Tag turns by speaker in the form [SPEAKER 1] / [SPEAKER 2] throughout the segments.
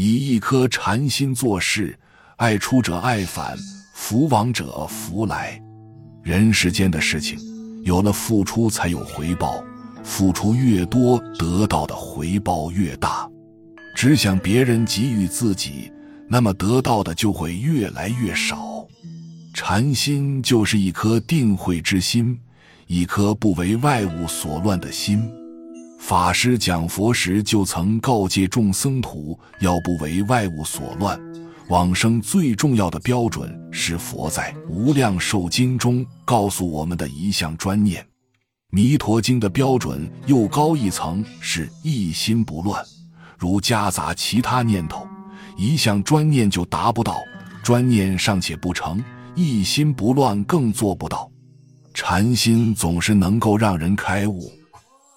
[SPEAKER 1] 以一颗禅心做事，爱出者爱返，福往者福来。人世间的事情，有了付出才有回报，付出越多，得到的回报越大。只想别人给予自己，那么得到的就会越来越少。禅心就是一颗定慧之心，一颗不为外物所乱的心。法师讲佛时就曾告诫众僧徒，要不为外物所乱。往生最重要的标准是佛在《无量寿经》中告诉我们的一项专念，《弥陀经》的标准又高一层，是一心不乱。如夹杂其他念头，一项专念就达不到；专念尚且不成，一心不乱更做不到。禅心总是能够让人开悟。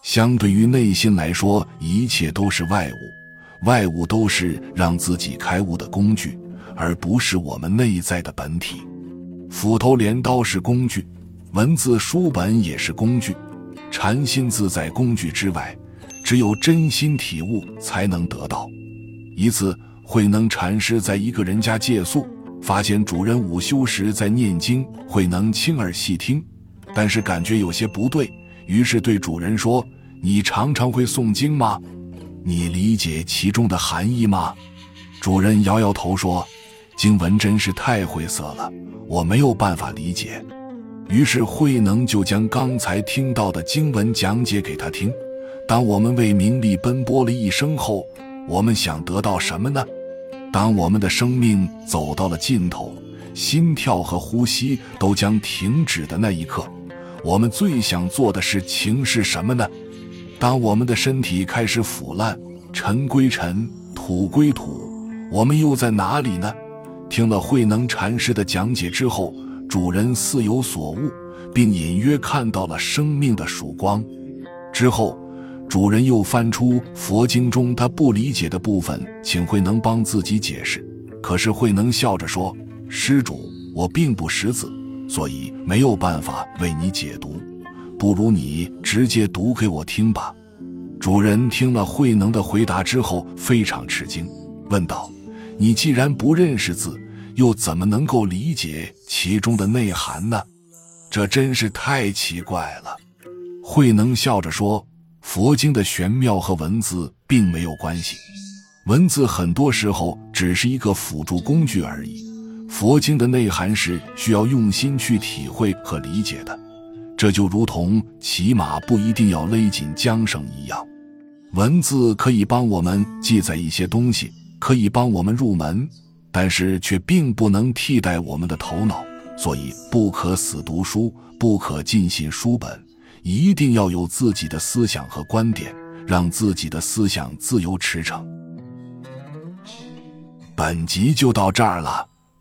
[SPEAKER 1] 相对于内心来说，一切都是外物，外物都是让自己开悟的工具，而不是我们内在的本体。斧头、镰刀是工具，文字、书本也是工具，禅心自在工具之外，只有真心体悟才能得到。一次，慧能禅师在一个人家借宿，发现主人午休时在念经，慧能亲耳细听，但是感觉有些不对。于是对主人说：“你常常会诵经吗？你理解其中的含义吗？”主人摇摇头说：“经文真是太晦涩了，我没有办法理解。”于是慧能就将刚才听到的经文讲解给他听。当我们为名利奔波了一生后，我们想得到什么呢？当我们的生命走到了尽头，心跳和呼吸都将停止的那一刻。我们最想做的事情是什么呢？当我们的身体开始腐烂，尘归尘，土归土，我们又在哪里呢？听了慧能禅师的讲解之后，主人似有所悟，并隐约看到了生命的曙光。之后，主人又翻出佛经中他不理解的部分，请慧能帮自己解释。可是慧能笑着说：“施主，我并不识字。”所以没有办法为你解读，不如你直接读给我听吧。主人听了慧能的回答之后，非常吃惊，问道：“你既然不认识字，又怎么能够理解其中的内涵呢？这真是太奇怪了。”慧能笑着说：“佛经的玄妙和文字并没有关系，文字很多时候只是一个辅助工具而已。”佛经的内涵是需要用心去体会和理解的，这就如同骑马不一定要勒紧缰绳一样。文字可以帮我们记载一些东西，可以帮我们入门，但是却并不能替代我们的头脑。所以，不可死读书，不可尽信书本，一定要有自己的思想和观点，让自己的思想自由驰骋。本集就到这儿了。